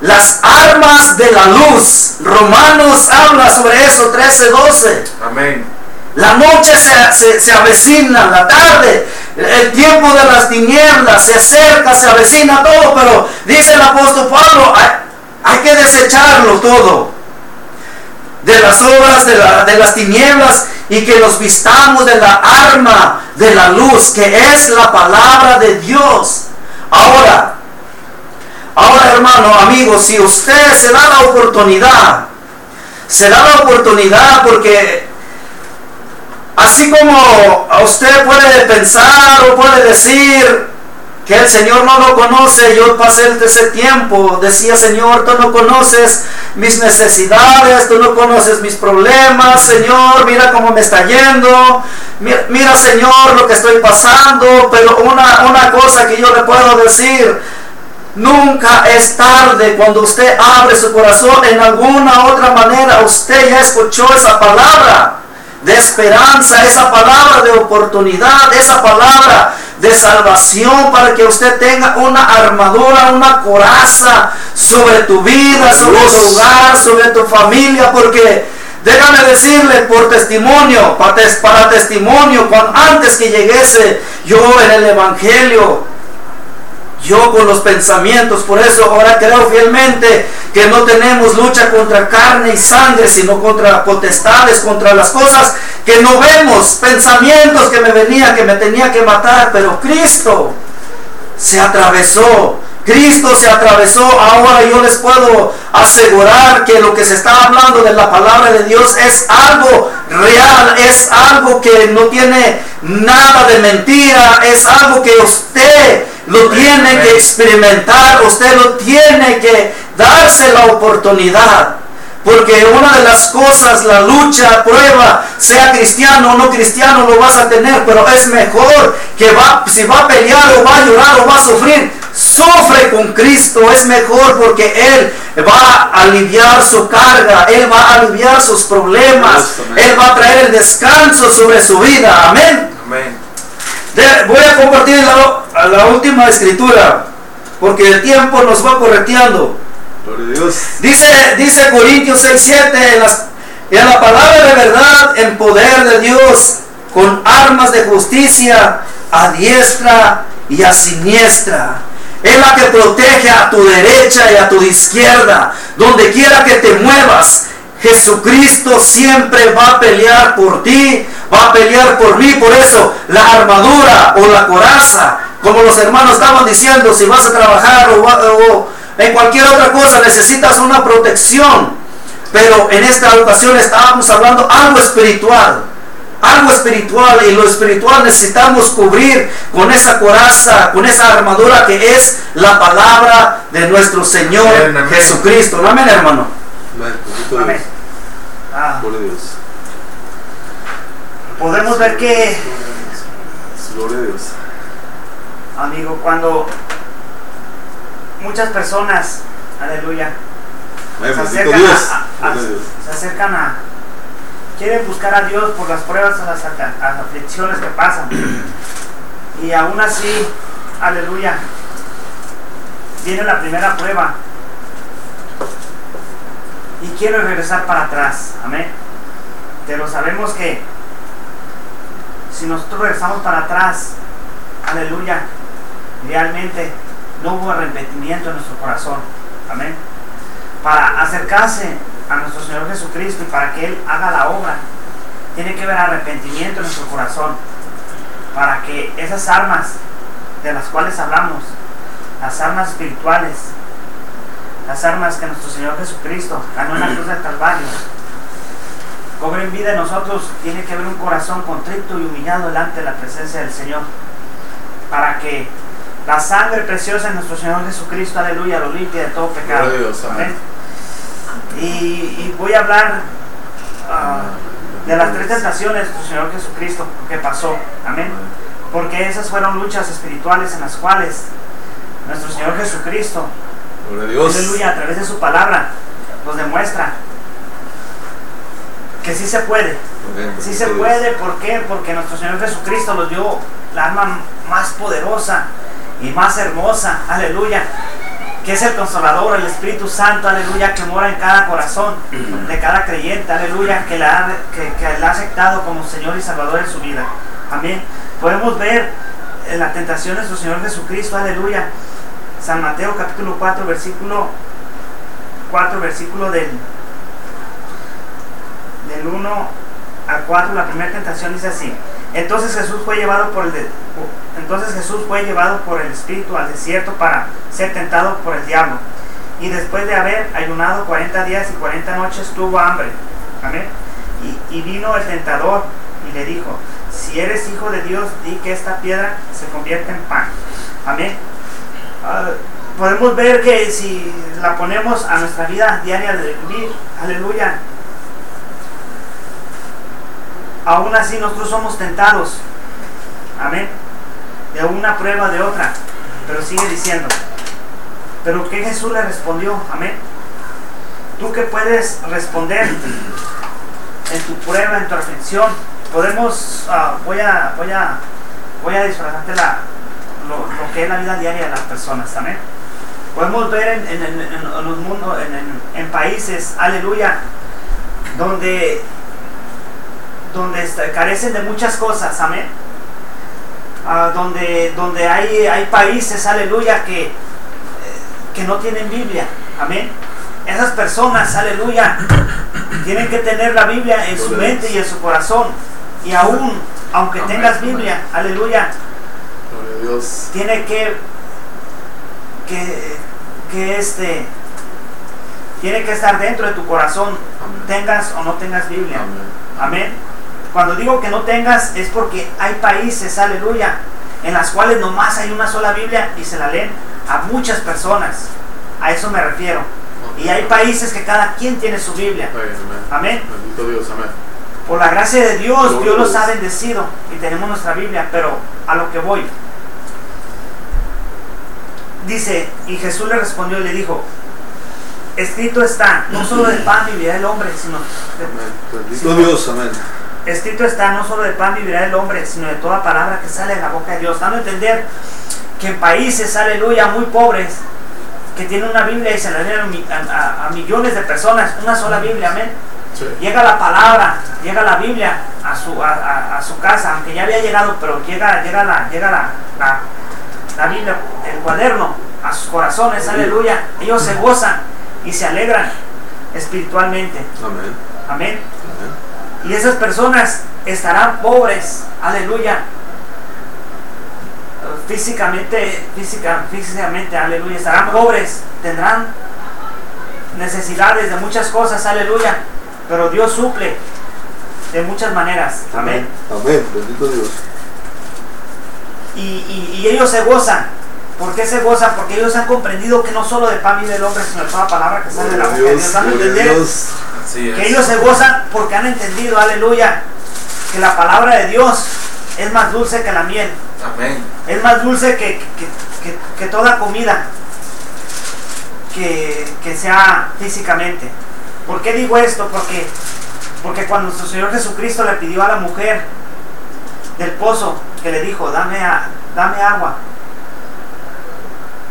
las armas de la luz. Romanos habla sobre eso, 13, 12. Amén. La noche se, avecina, la tarde, el tiempo de las tinieblas se acerca, se avecina todo, pero dice el apóstol Pablo, hay, que desecharlo todo de las obras de, de, las tinieblas y que nos vistamos de la arma de la luz, que es la palabra de Dios. Ahora, Ahora, hermano, amigo, si usted se da la oportunidad, se da la oportunidad porque así como usted puede pensar o puede decir que el Señor no lo conoce, yo pasé ese tiempo, decía Señor, tú no conoces mis necesidades, tú no conoces mis problemas, Señor, mira cómo me está yendo, mira, Señor lo que estoy pasando, pero una, una cosa que yo le puedo decir, Nunca es tarde cuando usted abre su corazón en alguna otra manera. Usted ya escuchó esa palabra de esperanza, esa palabra de oportunidad, esa palabra de salvación para que usted tenga una armadura, una coraza sobre tu vida, sobre tu hogar, sobre tu familia, porque déjame decirle por testimonio, para, para testimonio, cuando, antes que llegase yo en el Evangelio, yo con los pensamientos. Por eso ahora creo fielmente que no tenemos lucha contra carne y sangre, sino contra potestades, contra las cosas que no vemos, pensamientos que me venían, que me tenía que matar, pero Cristo se atravesó. Cristo se atravesó, ahora yo les puedo asegurar que lo que se está hablando de la palabra de Dios es algo real, es algo que no tiene nada de mentira, es algo que usted lo tiene que experimentar, usted lo tiene que darse la oportunidad. Porque una de las cosas, la lucha, prueba, sea cristiano o no cristiano, lo vas a tener, pero es mejor que va, si va a pelear o va a llorar o va a sufrir, sufre con Cristo, es mejor porque Él va a aliviar su carga, Él va a aliviar sus problemas, Él va a traer el descanso sobre su vida. Amén. Amén voy a compartir la, la, última escritura, porque el tiempo nos va correteando. Dice, dice Corintios 6, 7, Y a la palabra de verdad en poder de Dios, con armas de justicia a diestra y a siniestra. Es la que protege a tu derecha y a tu izquierda, donde quiera que te muevas. Jesucristo siempre va a pelear por ti, va a pelear por mí. Por eso la armadura o la coraza, como los hermanos estaban diciendo, si vas a trabajar o, en cualquier otra cosa necesitas una protección. Pero en esta ocasión estábamos hablando algo espiritual algo espiritual y lo espiritual necesitamos cubrir con esa coraza, con esa armadura que es la palabra de nuestro Señor Jesucristo. Amén, hermano. Amén. Ah. Podemos ver que, Gloria a Dios. amigo, cuando muchas personas, aleluya, se acercan, se acercan a quieren buscar a Dios por las pruebas, las, las aflicciones que pasan. Y aún así, aleluya, viene la primera prueba. Y quiero regresar para atrás. Amén. Pero sabemos que si nosotros regresamos para atrás, aleluya, realmente no hubo arrepentimiento en nuestro corazón. Amén. Para acercarse a nuestro Señor Jesucristo y para que Él haga la obra, tiene que haber arrepentimiento en nuestro corazón para que esas armas de las cuales hablamos, las armas espirituales, las armas que nuestro Señor Jesucristo ganó en la cruz del Calvario, cobren vida en nosotros, tiene que haber un corazón contrito y humillado delante de la presencia del Señor, para que la sangre preciosa de nuestro Señor Jesucristo, aleluya, lo limpie de todo pecado. Y, voy a hablar ah, de las tres tentaciones del Señor Jesucristo que pasó. Amén. Porque esas fueron luchas espirituales en las cuales nuestro Señor Jesucristo, aleluya, a través de su palabra, nos demuestra que sí se puede. Sí se puede, ¿por qué? Porque nuestro Señor Jesucristo nos dio la alma más poderosa y más hermosa, aleluya, que es el consolador, el Espíritu Santo, aleluya, que mora en cada corazón de cada creyente, aleluya, que la, ha, que, ha aceptado como Señor y Salvador en su vida. Amén. Podemos ver en la tentación de nuestro Señor Jesucristo, aleluya. San Mateo capítulo 4, versículo 4, versículo del, del 1 al 4, la primera tentación dice así. Entonces Jesús fue llevado por el entonces Jesús fue llevado por el Espíritu al desierto para ser tentado por el diablo. Y después de haber ayunado 40 días y 40 noches tuvo hambre. Amén. Y, vino el tentador y le dijo, si eres hijo de Dios, di que esta piedra se convierta en pan. Amén. Ah, podemos ver que si la ponemos a nuestra vida diaria de vivir, aleluya, aún así nosotros somos tentados. Amén. De una prueba de otra. Pero sigue diciendo. Pero que Jesús le respondió. Amén. Tú que puedes responder en tu prueba, en tu aflicción. Podemos, uh, voy a, voy a, voy a disfrazarte la, lo, que es la vida diaria de las personas. Amén. Podemos ver en, en, en, en los mundos, en, países, aleluya, donde donde carecen de muchas cosas, amén. Ah, donde, donde hay, hay países, aleluya, que, eh, que no tienen Biblia, amén. Esas personas, aleluya, tienen que tener la Biblia en su mente y en su corazón. Y aún, aunque tengas Biblia, aleluya, tiene que, que, que este, tiene que estar dentro de tu corazón, tengas o no tengas Biblia. Amén. Cuando digo que no tengas es porque hay países, aleluya, en las cuales nomás hay una sola Biblia y se la leen a muchas personas. A eso me refiero. Y hay países que cada quien tiene su Biblia. Amén. Dios, amén. Por la gracia de Dios, Dios los ha bendecido y tenemos nuestra Biblia, pero a lo que voy. Dice, y Jesús le respondió y le dijo, escrito está, no solo de pan vivirá el hombre, sino de, Dios, amén escrito está, no solo de pan vivirá el hombre, sino de toda palabra que sale de la boca de Dios. Dando a entender que en países, aleluya, muy pobres, que tienen una Biblia y se la leen a, millones de personas, una sola Biblia, amén. Llega la palabra, llega la Biblia a su, a, su casa, aunque ya había llegado, pero llega, llega, la, llega la, la, Biblia, el cuaderno, a sus corazones, aleluya. Ellos se gozan y se alegran espiritualmente. Amén. Amén. Y esas personas estarán pobres, aleluya. Físicamente, física, físicamente, aleluya. Estarán pobres, tendrán necesidades de muchas cosas, aleluya. Pero Dios suple de muchas maneras. Amén. Amén, bendito Dios. Y, ellos se gozan. ¿Por qué se gozan? Porque ellos han comprendido que no solo de pan vive el hombre, sino de toda palabra que sale de la boca de Dios. ¿Han Que ellos se gozan porque han entendido, aleluya, que la palabra de Dios es más dulce que la miel. Amén. Es más dulce que, que toda comida que, sea físicamente. ¿Por qué digo esto? Porque, porque cuando nuestro Señor Jesucristo le pidió a la mujer del pozo que le dijo, dame, dame agua,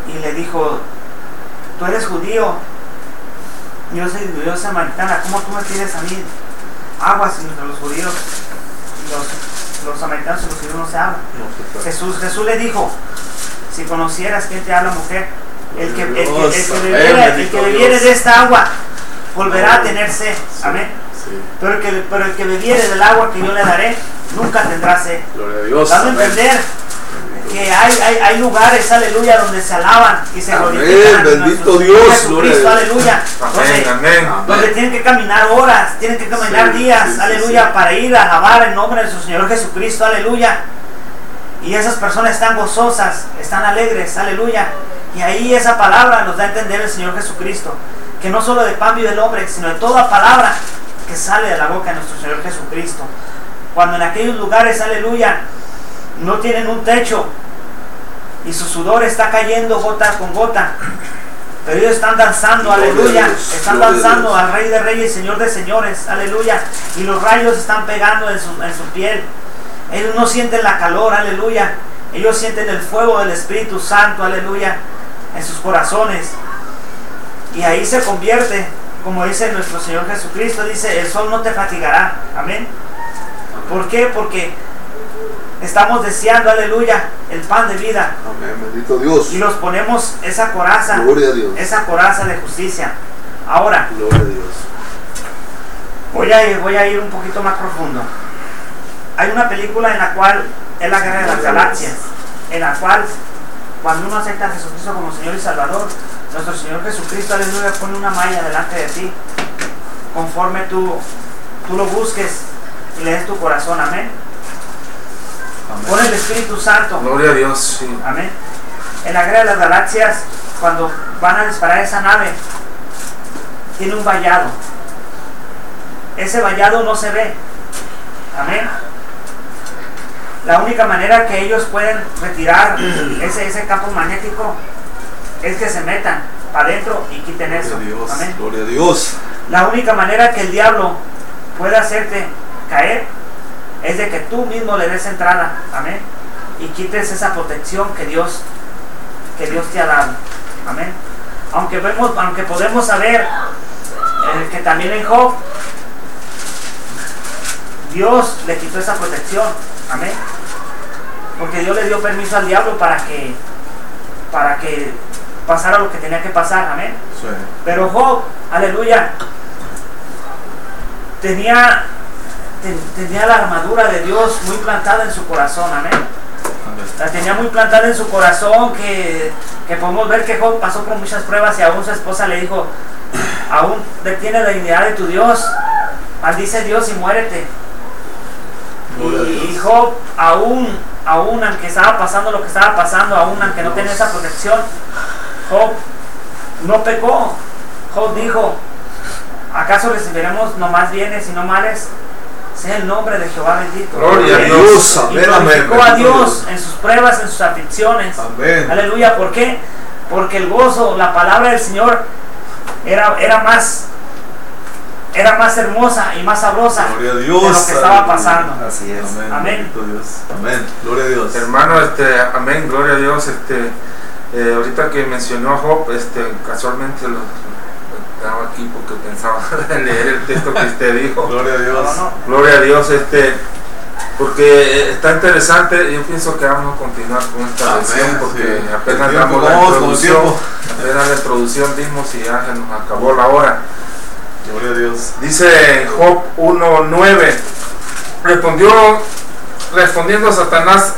y le dijo, tú eres judío, yo soy, yo samaritana, ¿cómo tú me pides a mí agua si entre los judíos, los, los samaritanos y los judíos no se hablan? Jesús, Jesús le dijo, si conocieras quién te habla mujer, el que, el, que, el que bebiere, de esta agua volverá a tener sed. Amén. Pero, el que, pero el que bebiere del agua que yo le daré, nunca tendrá sed. Dando a entender que hay, hay, hay, lugares, aleluya, donde se alaban y se glorifican. Bendito Dios, Jesucristo, aleluya. Donde, donde tienen que caminar horas, tienen que caminar días, aleluya, para ir a alabar el nombre de su Señor Jesucristo, aleluya. Y esas personas están gozosas, están alegres, aleluya. Y ahí esa palabra nos da a entender el Señor Jesucristo, que no solo de pan vive el hombre, sino de toda palabra que sale de la boca de nuestro Señor Jesucristo. Cuando en aquellos lugares, aleluya, no tienen un techo y su sudor está cayendo gota con gota, pero ellos están danzando, aleluya, están danzando al Rey de Reyes, Señor de Señores, aleluya, y los rayos están pegando en su, en su piel. Ellos no sienten la calor, aleluya, ellos sienten el fuego del Espíritu Santo, aleluya en sus corazones. Y ahí se convierte, como dice nuestro Señor Jesucristo, dice, el sol no te fatigará. Amén. ¿Por qué? Porque estamos deseando, aleluya, el pan de vida. Amén, bendito Dios. Y nos ponemos esa coraza, Gloria a Dios. esa coraza de justicia. Ahora, Gloria a Dios. Voy a, ir, voy a ir un poquito más profundo. Hay una película en la cual es la guerra de las galaxias, en la cual cuando uno acepta a Jesucristo como Señor y Salvador, nuestro Señor Jesucristo, aleluya, pone una malla delante de ti, conforme tú, tú lo busques y le des tu corazón, amén. Pone el Espíritu Santo. Gloria a Dios, sí. Amén. En la guerra de las galaxias, cuando van a disparar esa nave, tiene un vallado. Ese vallado no se ve. Amén. La única manera que ellos pueden retirar ese, ese campo magnético es que se metan para adentro y quiten eso. Amén. Gloria a Dios. La única manera que el diablo pueda hacerte caer es de que tú mismo le des entrada. Amén. Y quites esa protección que Dios, que Dios te ha dado. Amén. Aunque, vemos, aunque podemos saber eh, que también en Job Dios le quitó esa protección. Amén. Porque Dios le dio permiso al diablo para que, para que pasara lo que tenía que pasar. Amén. Pero Job, aleluya, tenía, tenía la armadura de Dios muy plantada en su corazón. Amén. La tenía muy plantada en su corazón que, que podemos ver que Job pasó por muchas pruebas y aún su esposa le dijo, aún detiene la dignidad de tu Dios, maldice Dios y muérete. Y, Job, aún, aún aunque estaba pasando lo que estaba pasando, aún aunque no tenía esa protección, Job no pecó. Job dijo, ¿acaso recibiremos no más bienes y no males? Sea el nombre de Jehová bendito. Gloria a Dios. Amén, y a Dios en sus pruebas, en sus aflicciones. Amén. Aleluya. ¿Por qué? Porque el gozo, la palabra del Señor era, era más era más hermosa y más sabrosa Gloria a Dios, de lo que estaba pasando. Así es. Amén. Amén. Dios. Amén. Gloria a Dios. Hermano, este, amén, gloria a Dios. Este, eh, ahorita que mencionó a Job, este, casualmente quedaba aquí porque pensaba leer el texto que usted dijo. Gloria a Dios. Gloria a Dios, este, porque está interesante. Yo pienso que vamos a continuar con esta lección porque apenas damos la introducción, apenas la introducción dimos y ya se nos acabó la hora. Gloria a Dios. Dice Job 1.9, respondió, respondiendo Satanás,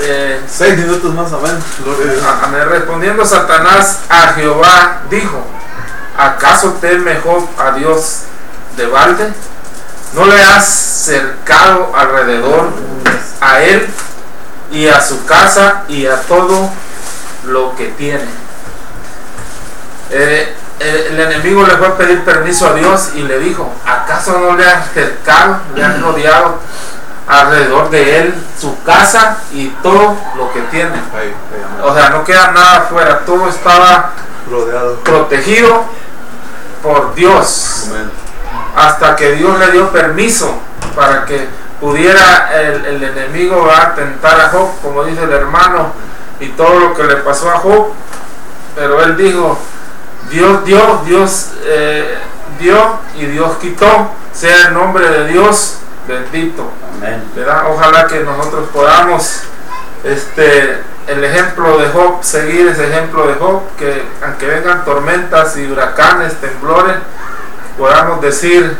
eh, seis minutos más a ver. Respondiendo Satanás a Jehová, dijo, ¿acaso teme Job a Dios de balde? ¿No le has cercado alrededor a él y a su casa y a todo lo que tiene? Eh, eh, el enemigo le fue a pedir permiso a Dios y le dijo, ¿acaso no le has cercado, le has rodeado alrededor de él su casa y todo lo que tiene? O sea, no queda nada afuera, todo estaba rodeado, protegido por Dios. Hasta que Dios le dio permiso para que pudiera el, el enemigo atentar a Job, como dice el hermano, y todo lo que le pasó a Job. Pero él dijo, Dios dio, Dios eh, dio y Dios quitó. Sea el nombre de Dios bendito. Ojalá que nosotros podamos este el ejemplo de Job, seguir ese ejemplo de Job, que aunque vengan tormentas y huracanes, temblores, podamos decir,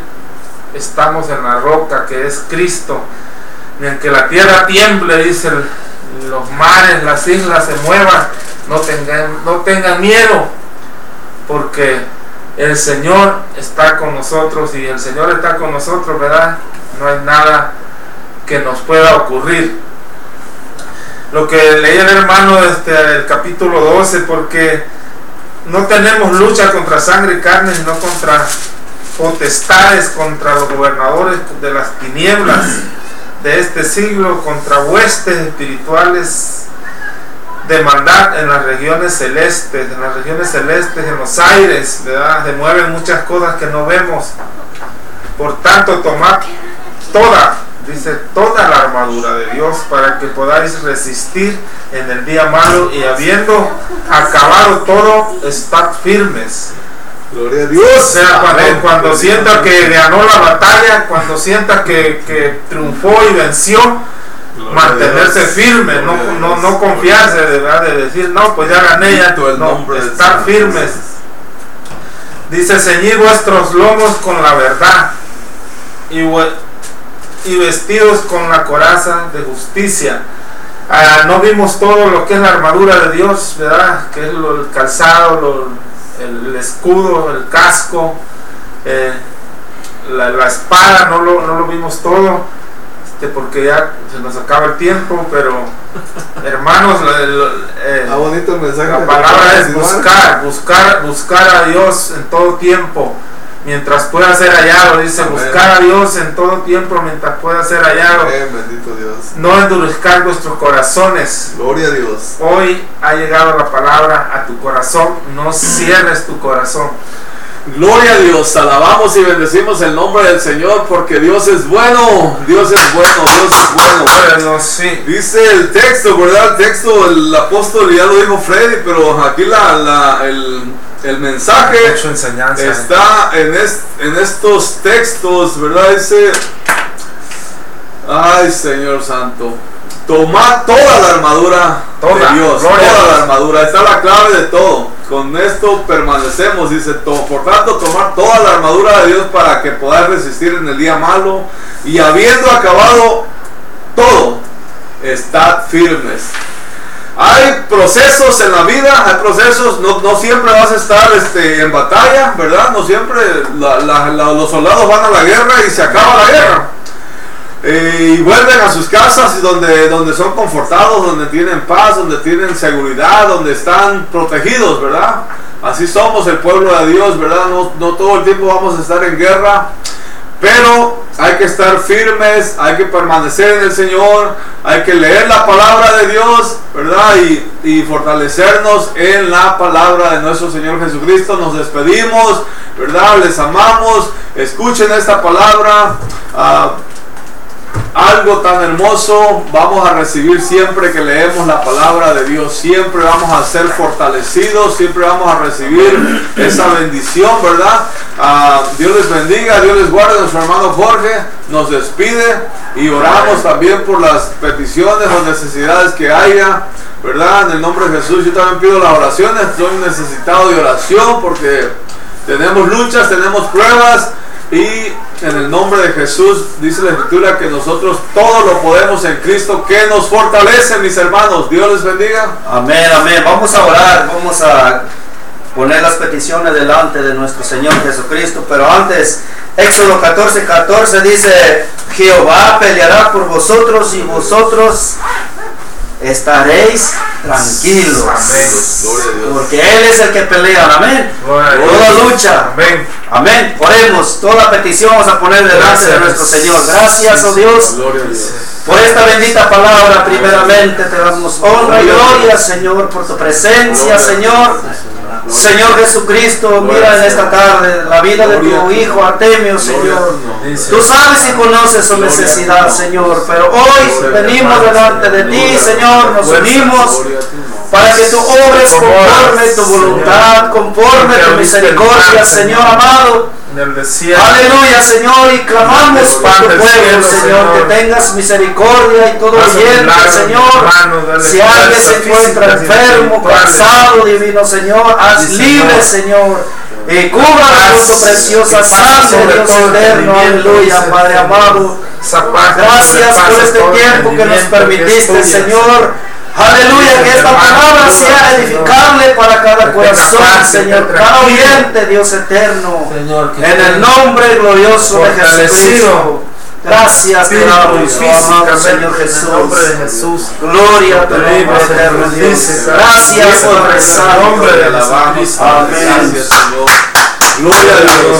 estamos en la roca que es Cristo. Ni aunque la tierra tiemble, dice los mares, las islas se muevan, no tengan, no tengan miedo, porque el Señor está con nosotros y el Señor está con nosotros, ¿verdad? No hay nada que nos pueda ocurrir. Lo que leía el hermano este, el capítulo 12, porque no tenemos lucha contra sangre y carne, sino contra potestades, contra los gobernadores de las tinieblas de este siglo, contra huestes espirituales de maldad en las regiones celestes, en las regiones celestes, en los aires, ¿verdad? Se mueven muchas cosas que no vemos. Por tanto, tomad toda, dice, toda la armadura de Dios para que podáis resistir en el día malo y habiendo acabado todo, estad firmes. Gloria a Dios. O sea, cuando, cuando sienta que ganó la batalla, cuando sienta que, que triunfó y venció, mantenerse firme, no, no, no, confiarse, de, ¿verdad? de decir, no, pues ya gané, ya no, estar firmes. Dice, ceñid vuestros lomos con la verdad y, y vestidos con la coraza de justicia. Ah, no vimos todo lo que es la armadura de Dios, ¿verdad? Que es lo, el calzado, el, escudo, el casco, eh, la, la, espada, no lo, no lo vimos todo este, porque ya se nos acaba el tiempo, pero hermanos, eh, ah, bonito el mensaje la palabra es buscar, buscar, buscar a Dios en todo tiempo, mientras pueda ser hallado, dice, buscar a Dios en todo tiempo mientras pueda ser hallado. bendito Dios. No endurezcar vuestros corazones. Gloria a Dios. Hoy ha llegado la palabra a tu corazón, no cierres tu corazón. Gloria a Dios, alabamos y bendecimos el nombre del Señor porque Dios es bueno, Dios es bueno, Dios es bueno. sí. Dice el texto, ¿verdad? El texto, el apóstol ya lo dijo Freddy, pero aquí la, el, mensaje está en, en estos textos, ¿verdad? Dice, ay Señor Santo, toma toda la armadura de Dios, toda la armadura, está la clave de todo con esto permanecemos, dice, por tanto, tomar toda la armadura de Dios para que podáis resistir en el día malo y habiendo acabado todo, estad firmes. Hay procesos en la vida, hay procesos, no, no siempre vas a estar este, en batalla, ¿verdad? No siempre los soldados van a la guerra y se acaba la guerra. Eh, y vuelven a sus casas donde, donde son confortados, donde tienen paz, donde tienen seguridad, donde están protegidos, ¿verdad? Así somos el pueblo de Dios, ¿verdad? No, no todo el tiempo vamos a estar en guerra, pero hay que estar firmes, hay que permanecer en el Señor, hay que leer la palabra de Dios, ¿verdad? Y, fortalecernos en la palabra de nuestro Señor Jesucristo. Nos despedimos, ¿verdad? Les amamos. Escuchen esta palabra. Uh, algo tan hermoso vamos a recibir siempre que leemos la palabra de Dios. Siempre vamos a ser fortalecidos, siempre vamos a recibir esa bendición, ¿verdad? Ah, Dios les bendiga, Dios les guarde. Nuestro hermano Jorge nos despide y oramos también por las peticiones o necesidades que haya, ¿verdad? En el nombre de Jesús yo también pido las oraciones. Estoy necesitado de oración porque tenemos luchas, tenemos pruebas y en el nombre de Jesús dice la escritura que nosotros todo lo podemos en Cristo que nos fortalece, mis hermanos. Dios les bendiga. Amén, amén. Vamos a orar, vamos a poner las peticiones delante de nuestro Señor Jesucristo. Pero antes, Éxodo 14, 14 dice, Jehová peleará por vosotros y vosotros estaréis tranquilos. Porque Él es el que pelea. Amén. Toda lucha. Amén. Amén. Oremos. Toda petición vamos a poner delante de nuestro Señor. Gracias, oh Dios. Por esta bendita palabra, primeramente te damos honra y gloria, Señor, por tu presencia, Señor. Señor Jesucristo, mira en esta tarde la vida de tu Hijo Artemio, Señor. Tú sabes y conoces su necesidad, Señor, pero hoy venimos delante de ti, Señor, nos unimos para que tú obres conforme tu voluntad, conforme tu misericordia, Señor amado. Aleluya, Señor, y clamamos por tu pueblo, Señor, que tengas misericordia y todo oyente, Señor. Si alguien se encuentra enfermo, cansado, divino Señor, haz libre, Señor. Y cubra con tu preciosa sangre, Dios eterno, aleluya, Padre amado. Gracias por este tiempo que nos permitiste, Señor. Aleluya, que esta palabra sea edificable para cada corazón, Señor, cada oyente, Dios eterno. en el nombre glorioso de Jesucristo. Gracias te damos, amado Señor Jesús. Nombre de Jesús. Gloria a tu nombre eterno Dios. Gracias por rezar. nombre de. Amén. Gloria a Dios.